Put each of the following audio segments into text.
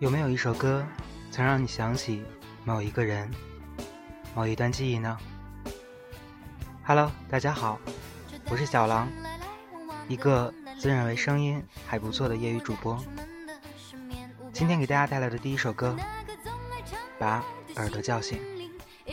有没有一首歌，曾让你想起某一个人、某一段记忆呢？Hello，大家好，我是小狼，一个自认为声音还不错的业余主播。今天给大家带来的第一首歌，把耳朵叫醒。不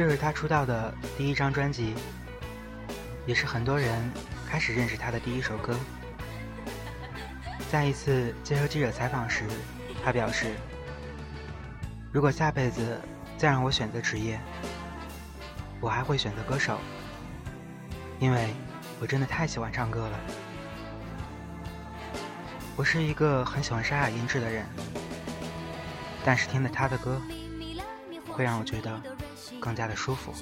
这是他出道的第一张专辑，也是很多人开始认识他的第一首歌。在一次接受记者采访时，他表示：“如果下辈子再让我选择职业，我还会选择歌手，因为我真的太喜欢唱歌了。我是一个很喜欢沙哑音质的人，但是听了他的歌，会让我觉得更加的舒服。”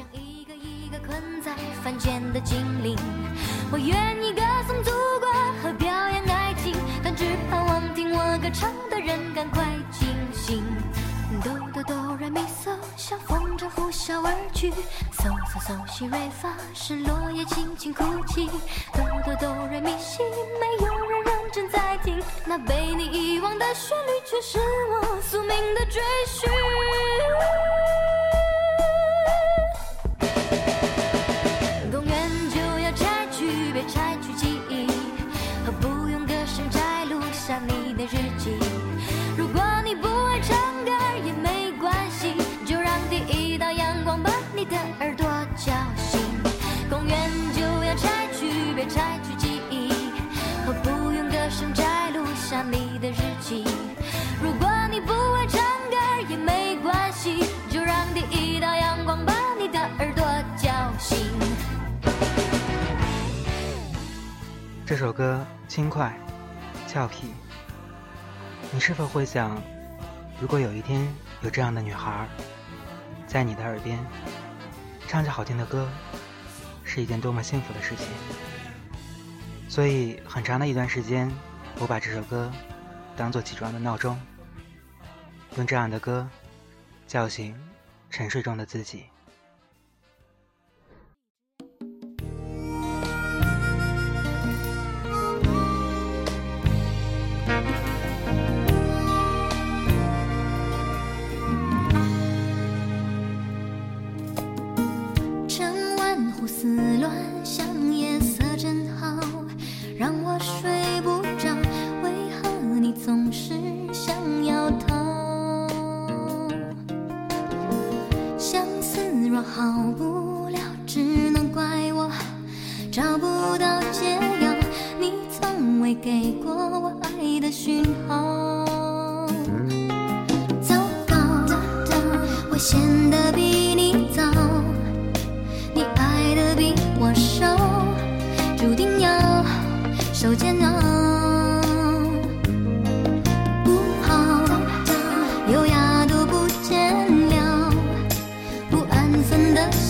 我愿意歌颂祖国和表演爱情。但只盼望听我歌唱的人赶快清醒。哆哆哆来咪嗦，像风筝呼啸而去。嗦嗦嗦西瑞发，是落叶轻轻哭泣。哆哆哆来咪西，没有人认真在听，那被你遗忘的旋律，却是我宿命的追寻。这首歌轻快、俏皮，你是否会想，如果有一天有这样的女孩，在你的耳边唱着好听的歌，是一件多么幸福的事情？所以很长的一段时间，我把这首歌当做起床的闹钟，用这样的歌叫醒沉睡中的自己。好不了，只能怪我找不到解药。你从未给过我爱的讯号，糟糕，我陷得比你早。你爱的比我少，注定要受煎熬。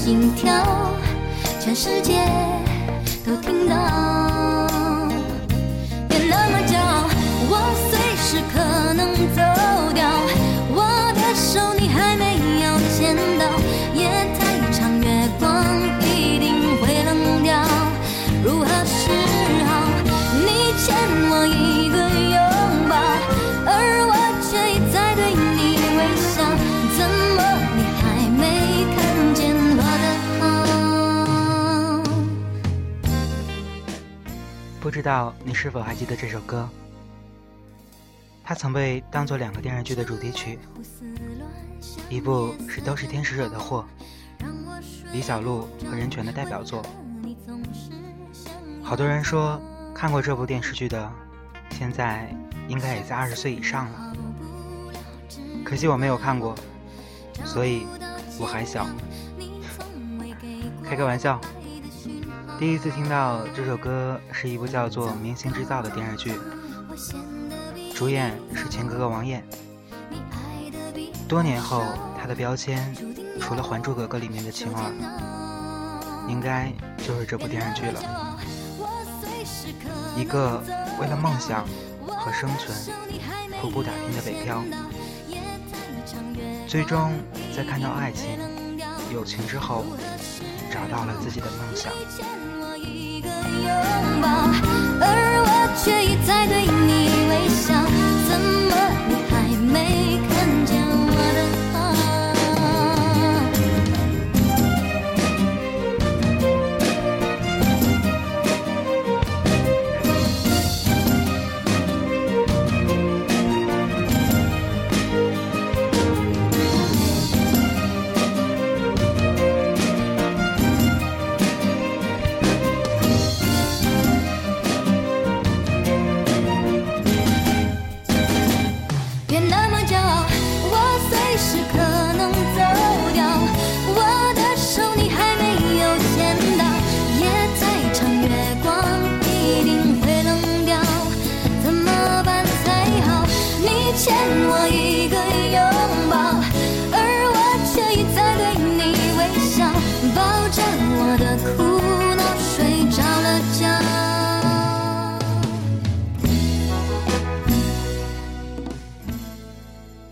心跳，全世界都听到。别那么骄傲，我随时可能走道你是否还记得这首歌？它曾被当作两个电视剧的主题曲，一部是《都是天使惹的祸》，李小璐和任泉的代表作。好多人说看过这部电视剧的，现在应该也在二十岁以上了。可惜我没有看过，所以我还小。开个玩笑。第一次听到这首歌是一部叫做《明星制造》的电视剧，主演是前哥哥王艳。多年后，他的标签除了《还珠格格》里面的晴儿，应该就是这部电视剧了。一个为了梦想和生存苦苦打拼的北漂，最终在看到爱情、友情之后，找到了自己的梦想。而我却一再对你微笑，怎么你还没看？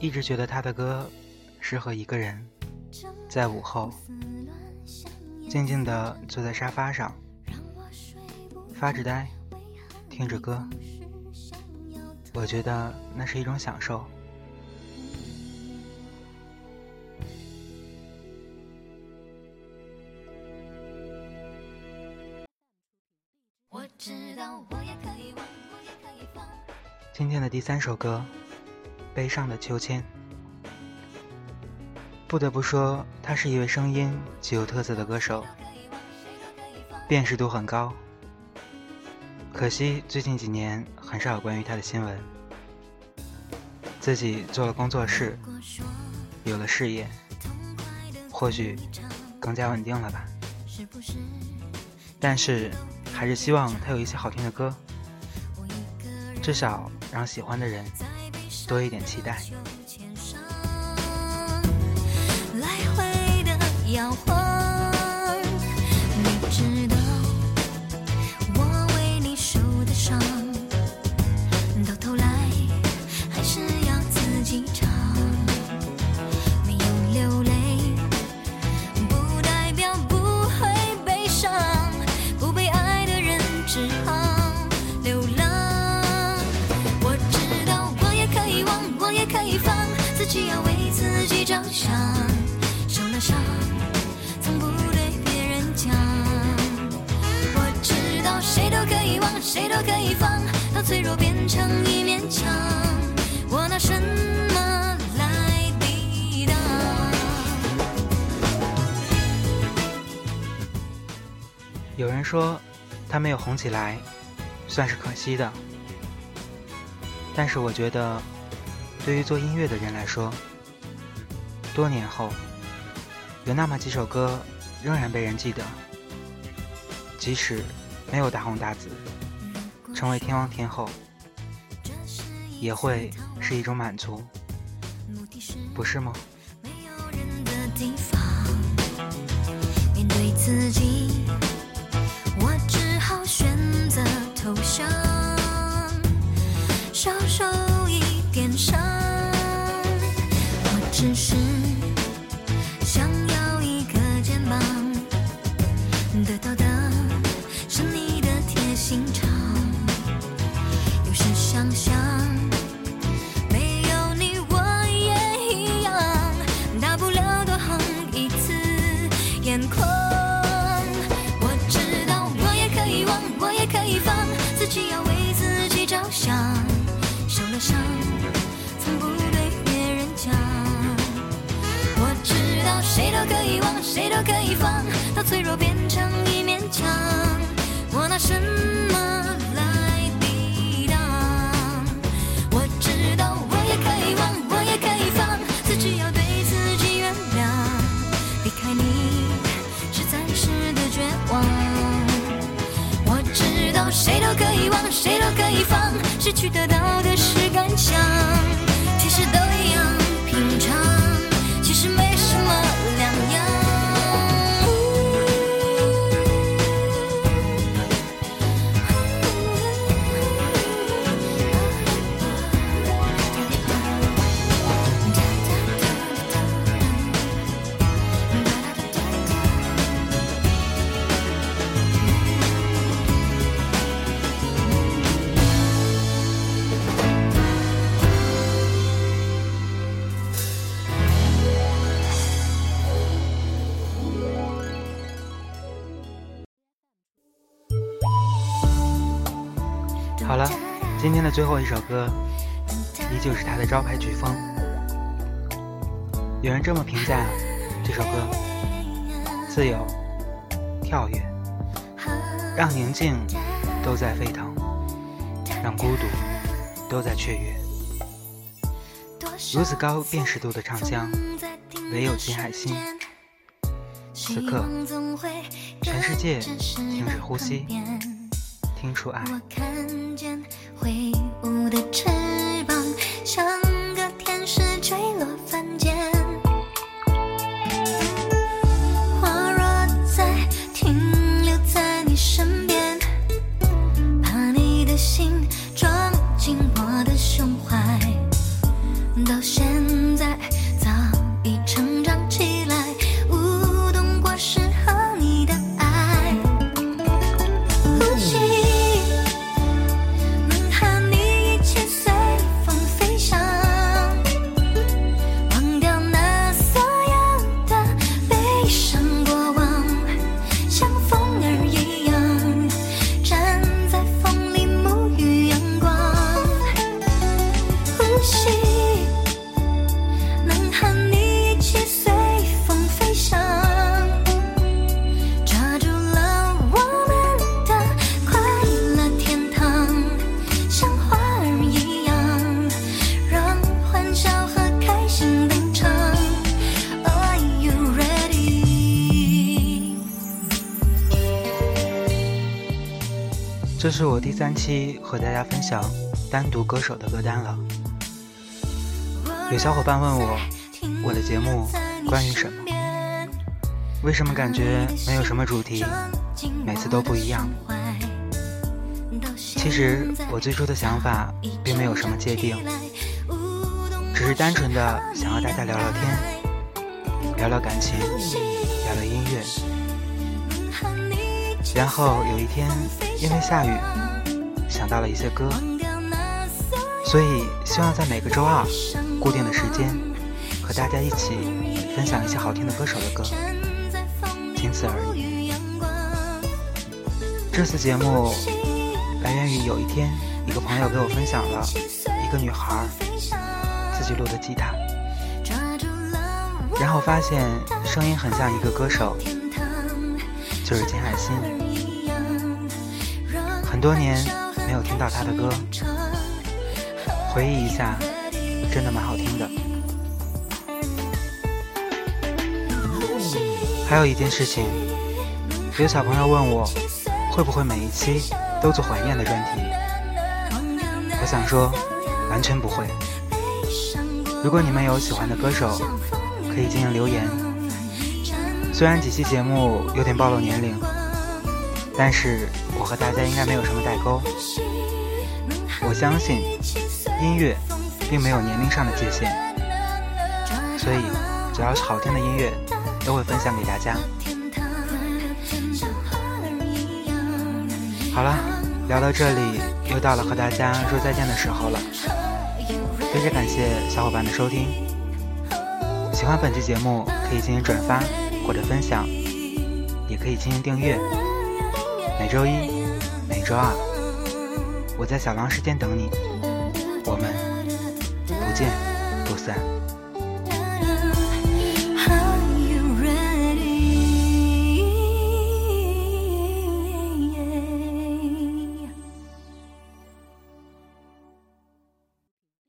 一直觉得他的歌适合一个人，在午后静静的坐在沙发上，发着呆，听着歌。我觉得那是一种享受。今天的第三首歌。悲伤的秋千，不得不说，他是一位声音极有特色的歌手，辨识度很高。可惜最近几年很少有关于他的新闻。自己做了工作室，有了事业，或许更加稳定了吧。但是还是希望他有一些好听的歌，至少让喜欢的人。多一点期待。来回的摇晃。谁都可以放，到脆弱变成一面墙，我拿什么来抵挡？有人说他没有红起来，算是可惜的。但是我觉得，对于做音乐的人来说，多年后有那么几首歌仍然被人记得，即使没有大红大紫。成为天王天后，也会是一种满足，不是吗？少受一点伤。我只是谁都可以放，到脆弱变成一面墙，我拿什么来抵挡？我知道我也可以忘，我也可以放，自己要对自己原谅。离开你是暂时的绝望。我知道谁都可以忘，谁都可以放，失去得到的最后一首歌，依旧是他的招牌曲风。有人这么评价这首歌：自由、跳跃，让宁静都在沸腾，让孤独都在雀跃。如此高辨识度的唱腔，唯有金海心。此刻，全世界停止呼吸，听出爱。挥舞的尘这是我第三期和大家分享单独歌手的歌单了。有小伙伴问我，我的节目关于什么？为什么感觉没有什么主题，每次都不一样？其实我最初的想法并没有什么界定，只是单纯的想和大家聊聊天，聊聊感情，聊聊音乐。然后有一天，因为下雨，想到了一些歌，所以希望在每个周二固定的时间，和大家一起分享一些好听的歌手的歌，仅此而已。这次节目来源于有一天，一个朋友给我分享了一个女孩自己录的吉他，然后发现声音很像一个歌手，就是金海心。很多年没有听到他的歌，回忆一下，真的蛮好听的。还有一件事情，有小朋友问我，会不会每一期都做怀念的专题？我想说，完全不会。如果你们有喜欢的歌手，可以进行留言。虽然几期节目有点暴露年龄，但是我和大家应该没有什么代沟。我相信音乐并没有年龄上的界限，所以只要是好听的音乐，都会分享给大家。好了，聊到这里，又到了和大家说再见的时候了。非常感谢小伙伴的收听，喜欢本期节目可以进行转发或者分享，也可以进行订阅。每周一、每周二，我在小狼时间等你，我们不见不散。